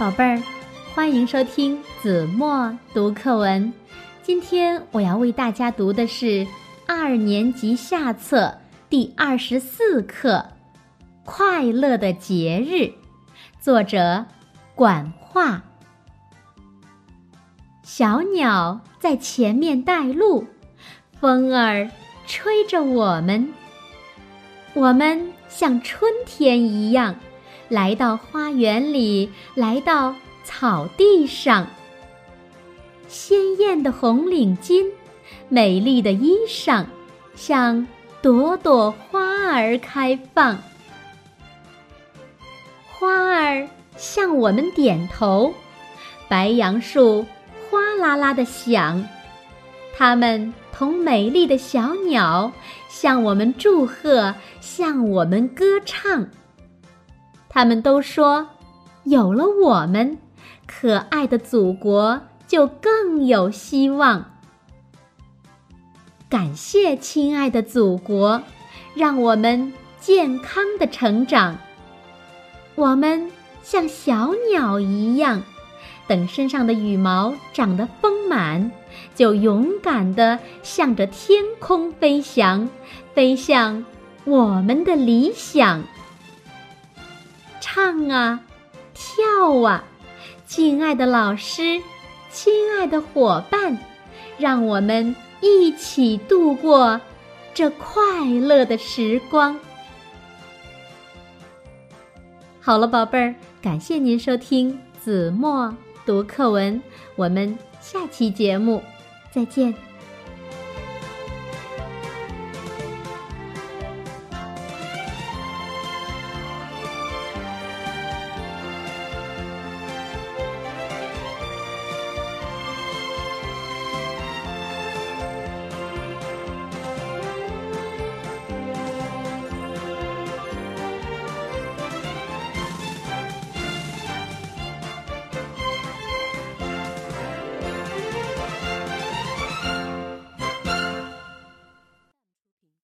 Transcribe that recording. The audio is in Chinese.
宝贝儿，欢迎收听子墨读课文。今天我要为大家读的是二年级下册第二十四课《快乐的节日》，作者管画。小鸟在前面带路，风儿吹着我们，我们像春天一样。来到花园里，来到草地上。鲜艳的红领巾，美丽的衣裳，像朵朵花儿开放。花儿向我们点头，白杨树哗啦啦的响，它们同美丽的小鸟向我们祝贺，向我们歌唱。他们都说：“有了我们，可爱的祖国就更有希望。”感谢亲爱的祖国，让我们健康的成长。我们像小鸟一样，等身上的羽毛长得丰满，就勇敢地向着天空飞翔，飞向我们的理想。唱啊，跳啊，敬爱的老师，亲爱的伙伴，让我们一起度过这快乐的时光。好了，宝贝儿，感谢您收听子墨读课文，我们下期节目再见。